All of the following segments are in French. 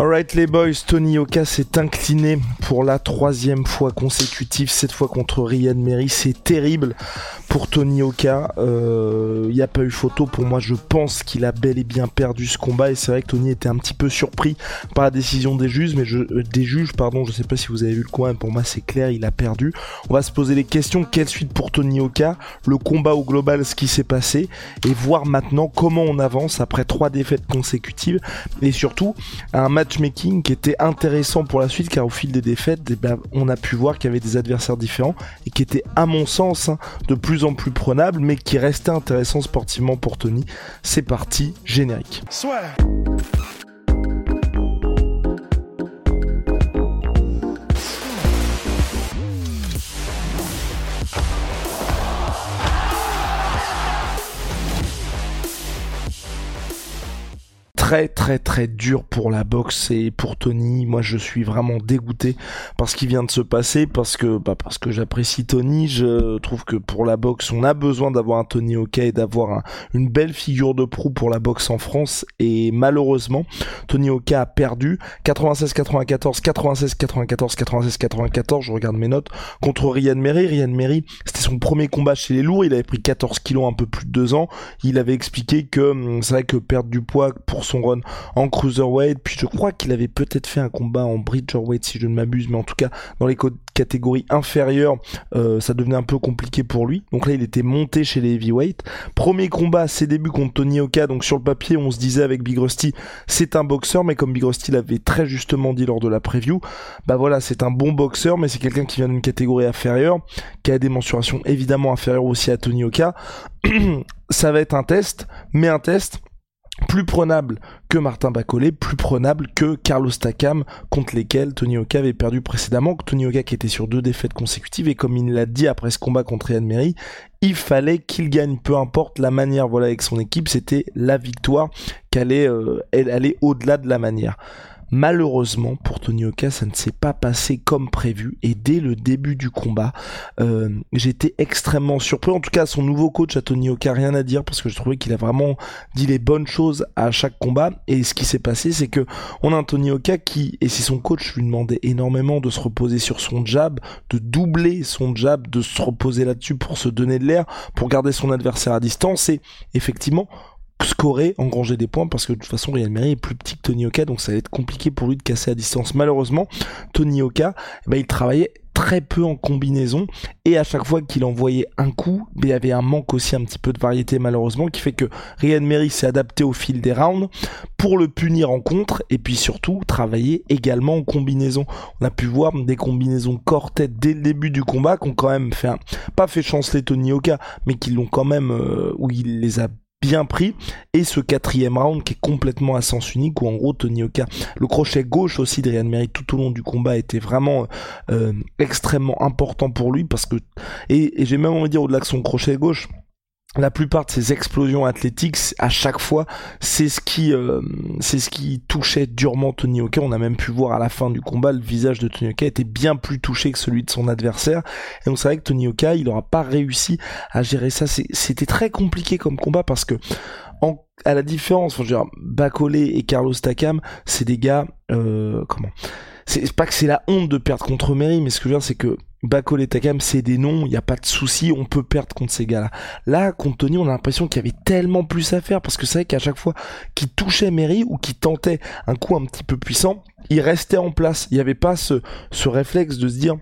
Alright les boys, Tony Oka s'est incliné pour la troisième fois consécutive, cette fois contre Ryan Mary, c'est terrible pour Tony Oka, il euh, n'y a pas eu photo, pour moi je pense qu'il a bel et bien perdu ce combat. Et c'est vrai que Tony était un petit peu surpris par la décision des juges, mais je, euh, des juges, pardon, je sais pas si vous avez vu le coin, pour moi c'est clair, il a perdu. On va se poser les questions, quelle suite pour Tony Oka, le combat au global, ce qui s'est passé, et voir maintenant comment on avance après trois défaites consécutives, et surtout un matchmaking qui était intéressant pour la suite, car au fil des défaites, eh ben, on a pu voir qu'il y avait des adversaires différents, et qui était à mon sens hein, de plus en plus prenable, mais qui restait intéressant sportivement pour Tony. C'est parti, générique. Très très très dur pour la boxe et pour Tony. Moi je suis vraiment dégoûté par ce qui vient de se passer parce que bah, parce que j'apprécie Tony. Je trouve que pour la boxe on a besoin d'avoir un Tony OK et d'avoir une belle figure de proue pour la boxe en France et malheureusement Tony OK a perdu 96-94, 96-94, 96-94. Je regarde mes notes contre Ryan Merry. Ryan Merry c'était son premier combat chez les lourds. Il avait pris 14 kilos un peu plus de deux ans. Il avait expliqué que hum, c'est vrai que perdre du poids pour son run en cruiserweight. Puis je crois qu'il avait peut-être fait un combat en bridgerweight si je ne m'abuse, mais en tout cas dans les catégories inférieures, euh, ça devenait un peu compliqué pour lui. Donc là, il était monté chez les heavyweight. Premier combat, ses débuts contre Tony Oka. Donc sur le papier, on se disait avec Big Rusty, c'est un boxeur, mais comme Big Rusty l'avait très justement dit lors de la preview, bah voilà, c'est un bon boxeur, mais c'est quelqu'un qui vient d'une catégorie inférieure, qui a des mensurations évidemment inférieures aussi à Tony Oka. ça va être un test, mais un test plus prenable que Martin Bacolé, plus prenable que Carlos Takam, contre lesquels Tony Oka avait perdu précédemment, Tony Oka qui était sur deux défaites consécutives, et comme il l'a dit après ce combat contre Ian Mary, il fallait qu'il gagne, peu importe la manière, voilà, avec son équipe, c'était la victoire qu'elle euh, allait au-delà de la manière. Malheureusement pour Tony Oka, ça ne s'est pas passé comme prévu et dès le début du combat, euh, j'étais extrêmement surpris. En tout cas, son nouveau coach à Tony Oka, rien à dire parce que je trouvais qu'il a vraiment dit les bonnes choses à chaque combat. Et ce qui s'est passé, c'est que on a un Tony Oka qui, et si son coach lui demandait énormément de se reposer sur son jab, de doubler son jab, de se reposer là-dessus pour se donner de l'air, pour garder son adversaire à distance. Et effectivement, scorer, engranger des points parce que de toute façon Real Mary est plus petit que Tony Oka donc ça va être compliqué pour lui de casser à distance. Malheureusement, Tony Oka, eh ben, il travaillait très peu en combinaison et à chaque fois qu'il envoyait un coup, il y avait un manque aussi un petit peu de variété malheureusement qui fait que Ryan Mary s'est adapté au fil des rounds pour le punir en contre et puis surtout travailler également en combinaison. On a pu voir des combinaisons corps-tête dès le début du combat qui ont quand même fait pas fait chanceler Tony Oka mais qui l'ont quand même euh, où il les a bien pris. Et ce quatrième round qui est complètement à sens unique où en gros Tony Oka le crochet gauche aussi de Ryan tout au long du combat était vraiment euh, extrêmement important pour lui parce que et, et j'ai même envie de dire au-delà de son crochet gauche la plupart de ces explosions athlétiques, à chaque fois, c'est ce qui, euh, c'est ce qui touchait durement Tony Oka. On a même pu voir à la fin du combat, le visage de Tony Oka était bien plus touché que celui de son adversaire. Et on savait que Tony Oka, il n'aura pas réussi à gérer ça. C'était très compliqué comme combat parce que, à la différence, enfin, je dire, Bacolé et Carlos Takam, c'est des gars, euh, comment? C'est pas que c'est la honte de perdre contre Mary, mais ce que je veux dire, c'est que Bacol et Takam, c'est des noms, il n'y a pas de souci, on peut perdre contre ces gars-là. Là, contre Tony, on a l'impression qu'il y avait tellement plus à faire, parce que c'est vrai qu'à chaque fois qu'il touchait Mary ou qu'il tentait un coup un petit peu puissant, il restait en place. Il n'y avait pas ce, ce réflexe de se dire,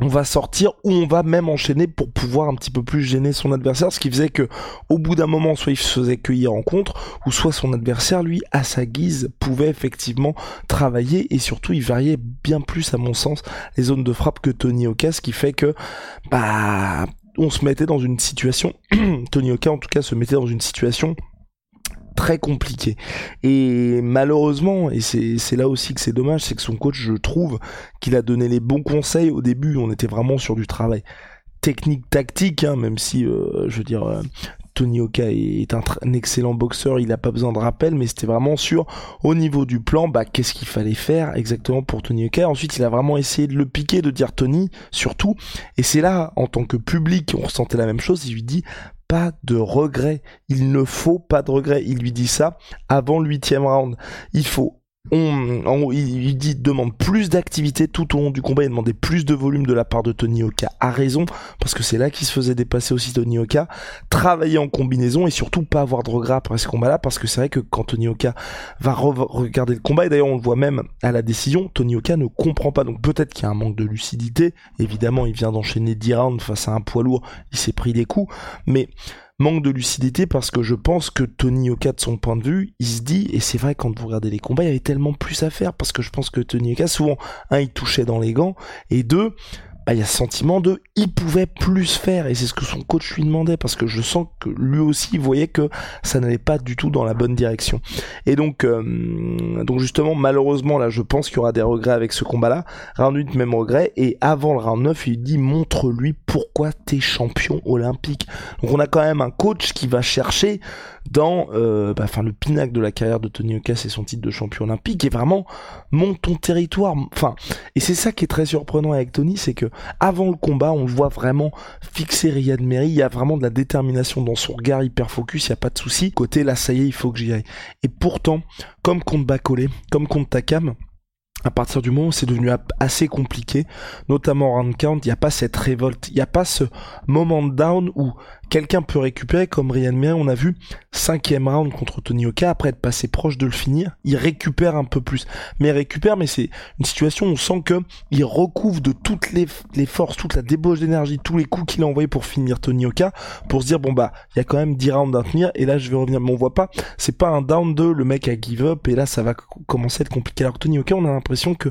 on va sortir ou on va même enchaîner pour pouvoir un petit peu plus gêner son adversaire, ce qui faisait que au bout d'un moment, soit il se faisait cueillir en contre, ou soit son adversaire, lui, à sa guise, pouvait effectivement travailler et surtout il variait bien plus, à mon sens, les zones de frappe que Tony Oka, ce qui fait que bah on se mettait dans une situation, Tony Oka en tout cas se mettait dans une situation très compliqué. Et malheureusement, et c'est là aussi que c'est dommage, c'est que son coach, je trouve qu'il a donné les bons conseils au début. On était vraiment sur du travail technique tactique hein, même si euh, je veux dire euh, Tony Oka est un, excellent boxeur, il n'a pas besoin de rappel, mais c'était vraiment sur au niveau du plan, bah qu'est-ce qu'il fallait faire exactement pour Tony Oka. Ensuite, il a vraiment essayé de le piquer, de dire Tony, surtout. Et c'est là, en tant que public, on ressentait la même chose. Il lui dit pas de regret. Il ne faut pas de regret. Il lui dit ça avant le huitième round. Il faut on, il, dit demande plus d'activité tout au long du combat, il demandait plus de volume de la part de Tony Oka. A raison, parce que c'est là qu'il se faisait dépasser aussi Tony Oka. Travailler en combinaison et surtout pas avoir de regrets après ce combat-là, parce que c'est vrai que quand Tony Oka va regarder le combat, et d'ailleurs on le voit même à la décision, Tony Oka ne comprend pas. Donc peut-être qu'il y a un manque de lucidité. Évidemment, il vient d'enchaîner 10 rounds face à un poids lourd, il s'est pris des coups, mais manque de lucidité parce que je pense que Tony Oka de son point de vue, il se dit, et c'est vrai quand vous regardez les combats, il y avait tellement plus à faire parce que je pense que Tony Oka, souvent, un, il touchait dans les gants, et deux, bah, il y a ce sentiment de il pouvait plus faire. Et c'est ce que son coach lui demandait parce que je sens que lui aussi voyait que ça n'allait pas du tout dans la bonne direction. Et donc euh, donc justement malheureusement là je pense qu'il y aura des regrets avec ce combat là round 8 même regret. Et avant le round 9 il dit montre lui pourquoi t'es champion olympique. Donc on a quand même un coach qui va chercher dans euh, bah, enfin le pinacle de la carrière de Tony Oka c'est son titre de champion olympique et vraiment monte ton territoire. Enfin et c'est ça qui est très surprenant avec Tony c'est que avant le combat on le voit vraiment fixer Riyad Meri il y a vraiment de la détermination dans son regard hyper focus il y a pas de souci. Côté là ça y est il faut que j'y aille. Et pourtant comme contre Bacolé comme contre Takam à partir du moment où c'est devenu assez compliqué, notamment en round count, il n'y a pas cette révolte, il n'y a pas ce moment down où quelqu'un peut récupérer, comme Ryan Meyer, on a vu, cinquième round contre Tony Oka, après être passé proche de le finir, il récupère un peu plus. Mais il récupère, mais c'est une situation où on sent que il recouvre de toutes les, forces, toute la débauche d'énergie, tous les coups qu'il a envoyés pour finir Tony Oka, pour se dire, bon bah, il y a quand même 10 rounds à tenir, et là je vais revenir. Mais on voit pas, c'est pas un down de le mec a give up, et là ça va commencer à être compliqué. Alors Tony Oka, on a l'impression que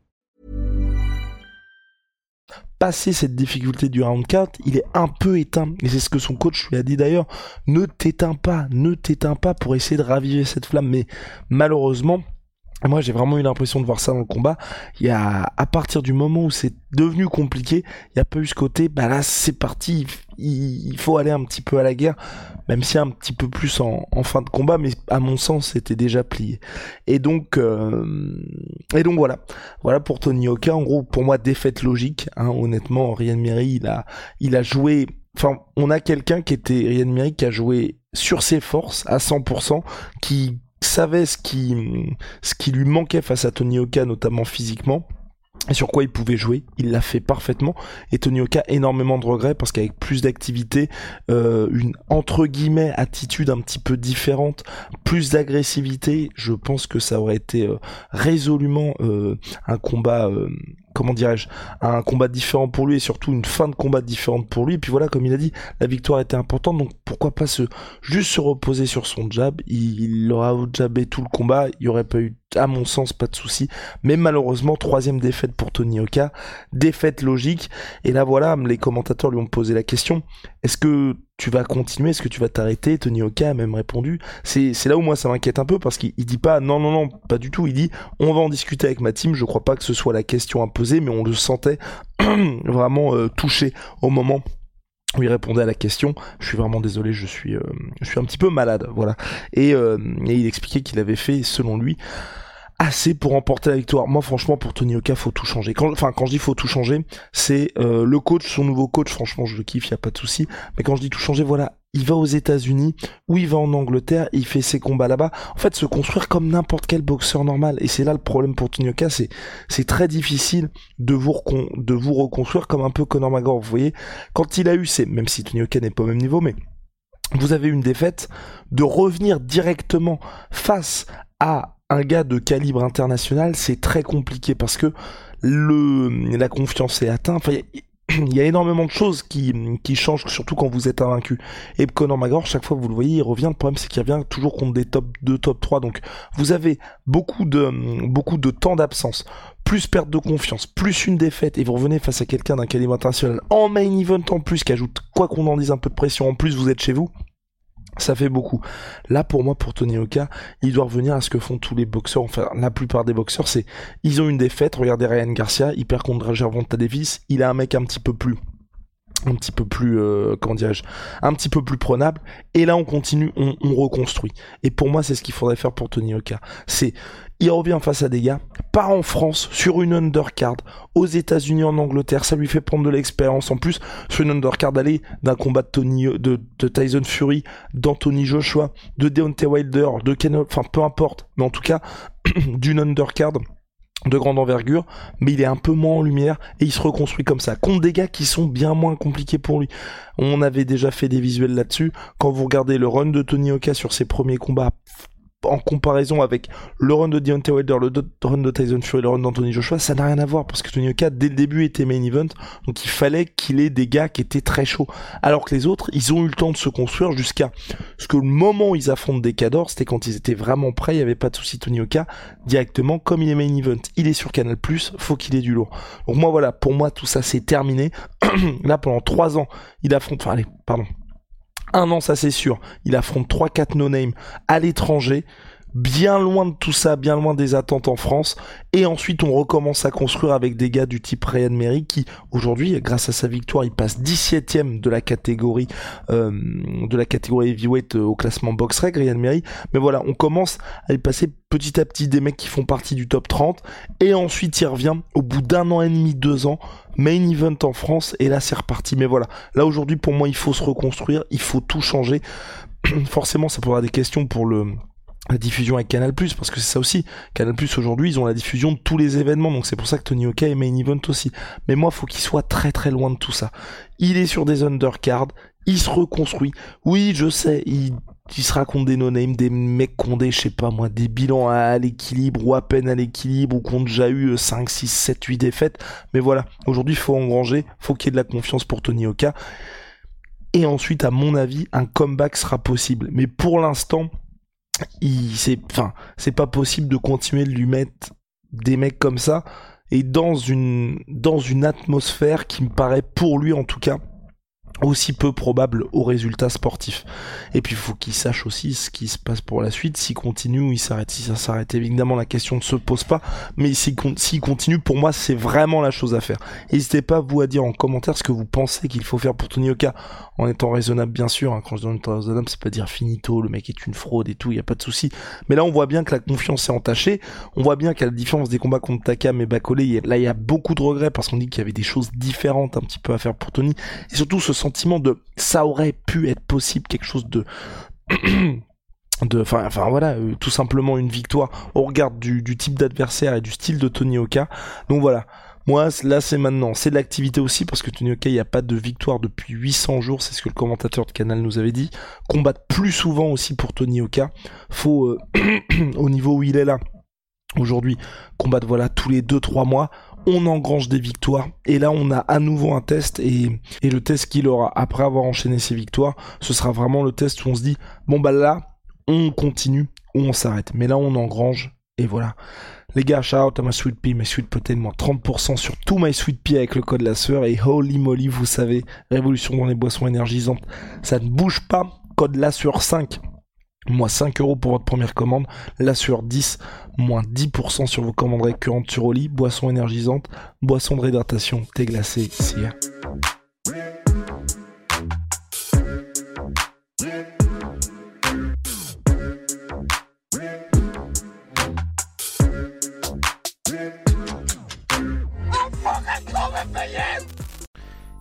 Passer cette difficulté du round 4, il est un peu éteint. Et c'est ce que son coach lui a dit d'ailleurs. Ne t'éteins pas, ne t'éteins pas pour essayer de raviver cette flamme. Mais malheureusement, moi, j'ai vraiment eu l'impression de voir ça dans le combat. Il y a, à partir du moment où c'est devenu compliqué, il n'y a pas eu ce côté, bah là, c'est parti, il, faut aller un petit peu à la guerre, même si un petit peu plus en, fin de combat, mais à mon sens, c'était déjà plié. Et donc, euh, et donc voilà. Voilà pour Tony Oka. En gros, pour moi, défaite logique, hein, honnêtement, Ryan Miri, il a, il a joué, enfin, on a quelqu'un qui était, Ryan Miri, qui a joué sur ses forces à 100%, qui savait ce qui, ce qui lui manquait face à Tony Oka, notamment physiquement et sur quoi il pouvait jouer. Il l'a fait parfaitement. Et Tony Oka, énormément de regrets parce qu'avec plus d'activité, euh, une entre guillemets attitude un petit peu différente, plus d'agressivité, je pense que ça aurait été euh, résolument euh, un combat comment dirais-je, un combat différent pour lui et surtout une fin de combat différente pour lui. Et puis voilà, comme il a dit, la victoire était importante, donc pourquoi pas se juste se reposer sur son jab. Il, il aura jabé tout le combat, il y aurait pas eu, à mon sens, pas de souci. Mais malheureusement, troisième défaite pour Tony Oka, défaite logique. Et là voilà, les commentateurs lui ont posé la question est-ce que tu vas continuer Est-ce que tu vas t'arrêter? Tony Oka a même répondu. C'est, là où moi ça m'inquiète un peu parce qu'il dit pas non, non, non, pas du tout. Il dit on va en discuter avec ma team. Je crois pas que ce soit la question à poser, mais on le sentait vraiment euh, touché au moment où il répondait à la question. Je suis vraiment désolé, je suis, euh, je suis un petit peu malade, voilà. Et, euh, et il expliquait qu'il avait fait, selon lui, assez pour remporter la victoire. Moi, franchement, pour Tony Oka, faut tout changer. Enfin, quand je dis faut tout changer, c'est euh, le coach, son nouveau coach. Franchement, je le kiffe, y a pas de souci. Mais quand je dis tout changer, voilà, il va aux États-Unis ou il va en Angleterre, il fait ses combats là-bas. En fait, se construire comme n'importe quel boxeur normal. Et c'est là le problème pour Tony Oka, c'est c'est très difficile de vous reconstruire comme un peu Conor McGregor. Vous voyez, quand il a eu, c'est même si Tony Oka n'est pas au même niveau, mais vous avez une défaite, de revenir directement face à un gars de calibre international, c'est très compliqué parce que le, la confiance est atteinte. Enfin, il y a énormément de choses qui, qui changent, surtout quand vous êtes invaincu. Et Conor McGregor, chaque fois que vous le voyez, il revient. Le problème, c'est qu'il revient toujours contre des top 2, top 3. Donc, vous avez beaucoup de, beaucoup de temps d'absence, plus perte de confiance, plus une défaite, et vous revenez face à quelqu'un d'un calibre international en main event en plus, qui ajoute, quoi qu'on en dise, un peu de pression en plus, vous êtes chez vous ça fait beaucoup. Là, pour moi, pour Tony Oka, il doit revenir à ce que font tous les boxeurs. Enfin, la plupart des boxeurs, c'est ils ont une défaite. Regardez Ryan Garcia, il perd contre Gervonta Davis. Il a un mec un petit peu plus un petit peu plus euh, comment un petit peu plus prenable. Et là on continue on, on reconstruit. Et pour moi c'est ce qu'il faudrait faire pour Tony Oka c'est il revient face à des gars, part en France sur une undercard, aux États-Unis, en Angleterre, ça lui fait prendre de l'expérience. En plus, sur une undercard, aller d'un combat de, de Tyson Fury, d'Anthony Joshua, de Deontay Wilder, de Ken, enfin peu importe, mais en tout cas d'une undercard de grande envergure, mais il est un peu moins en lumière et il se reconstruit comme ça, contre des gars qui sont bien moins compliqués pour lui. On avait déjà fait des visuels là-dessus. Quand vous regardez le run de Tony Oka sur ses premiers combats, en comparaison avec le run de Deontay Wilder, le run de Tyson Fury, le run d'Anthony Joshua, ça n'a rien à voir parce que Tony Oka dès le début était main event, donc il fallait qu'il ait des gars qui étaient très chauds. Alors que les autres, ils ont eu le temps de se construire jusqu'à ce que le moment où ils affrontent des cadors, c'était quand ils étaient vraiment prêts, il n'y avait pas de souci Tony Oka directement comme il est main event, il est sur Canal+, faut qu'il ait du lourd. Donc moi voilà, pour moi tout ça c'est terminé. Là pendant trois ans, il affronte, enfin allez, pardon, un an, ça c'est sûr. Il affronte 3-4 no-name à l'étranger bien loin de tout ça, bien loin des attentes en France. Et ensuite, on recommence à construire avec des gars du type Ryan Mary qui, aujourd'hui, grâce à sa victoire, il passe 17ème de la catégorie euh, de la catégorie heavyweight euh, au classement box reg, Ryan Mary. Mais voilà, on commence à y passer petit à petit des mecs qui font partie du top 30. Et ensuite, il revient au bout d'un an et demi, deux ans, main event en France. Et là, c'est reparti. Mais voilà, là aujourd'hui, pour moi, il faut se reconstruire, il faut tout changer. Forcément, ça posera des questions pour le la diffusion avec Canal+, parce que c'est ça aussi. Canal+, aujourd'hui, ils ont la diffusion de tous les événements, donc c'est pour ça que Tony Oka est main event aussi. Mais moi, faut qu'il soit très très loin de tout ça. Il est sur des undercards, il se reconstruit. Oui, je sais, il, se raconte des no-names, des mecs qui ont des, je sais pas moi, des bilans à, l'équilibre, ou à peine à l'équilibre, ou qui ont déjà eu 5, 6, 7, 8 défaites. Mais voilà, aujourd'hui, faut engranger, faut qu'il y ait de la confiance pour Tony Oka. Et ensuite, à mon avis, un comeback sera possible. Mais pour l'instant, c'est enfin c'est pas possible de continuer de lui mettre des mecs comme ça et dans une dans une atmosphère qui me paraît pour lui en tout cas aussi peu probable au résultat sportif. Et puis il faut qu'il sache aussi ce qui se passe pour la suite, s'il continue ou il s'arrête. Si ça s'arrête, évidemment la question ne se pose pas, mais s'il continue, pour moi c'est vraiment la chose à faire. N'hésitez pas vous à dire en commentaire ce que vous pensez qu'il faut faire pour Tony Oka, en étant raisonnable bien sûr. Hein. Quand je dis raisonnable, c'est pas dire finito, le mec est une fraude et tout, il y a pas de souci. Mais là on voit bien que la confiance est entachée, on voit bien qu'à la différence des combats contre Takam et Bakolé, là il y a beaucoup de regrets parce qu'on dit qu'il y avait des choses différentes un petit peu à faire pour Tony, et surtout ce de ça aurait pu être possible, quelque chose de de enfin enfin voilà euh, tout simplement une victoire au regard du, du type d'adversaire et du style de Tony Oka. Donc voilà. Moi là c'est maintenant. C'est de l'activité aussi parce que Tony Oka il n'y a pas de victoire depuis 800 jours c'est ce que le commentateur de Canal nous avait dit. Combattre plus souvent aussi pour Tony Oka. Faut euh, au niveau où il est là aujourd'hui combattre voilà tous les 2-3 mois on engrange des victoires. Et là on a à nouveau un test et, le test qu'il aura après avoir enchaîné ses victoires ce sera vraiment le test où on se dit bon bah là on continue ou on s'arrête. Mais là on engrange et voilà. Les gars shout out à ma sweet pea my sweet protein moins 30% sur tout my sweet pea avec le code la sueur. Et holy moly vous savez révolution dans les boissons énergisantes ça ne bouge pas. Code la sueur 5 moins 5 euros pour votre première commande, la sur 10, moins 10% sur vos commandes récurrentes sur Oli, boisson énergisante, boisson de réhydratation, thé glacé, cire.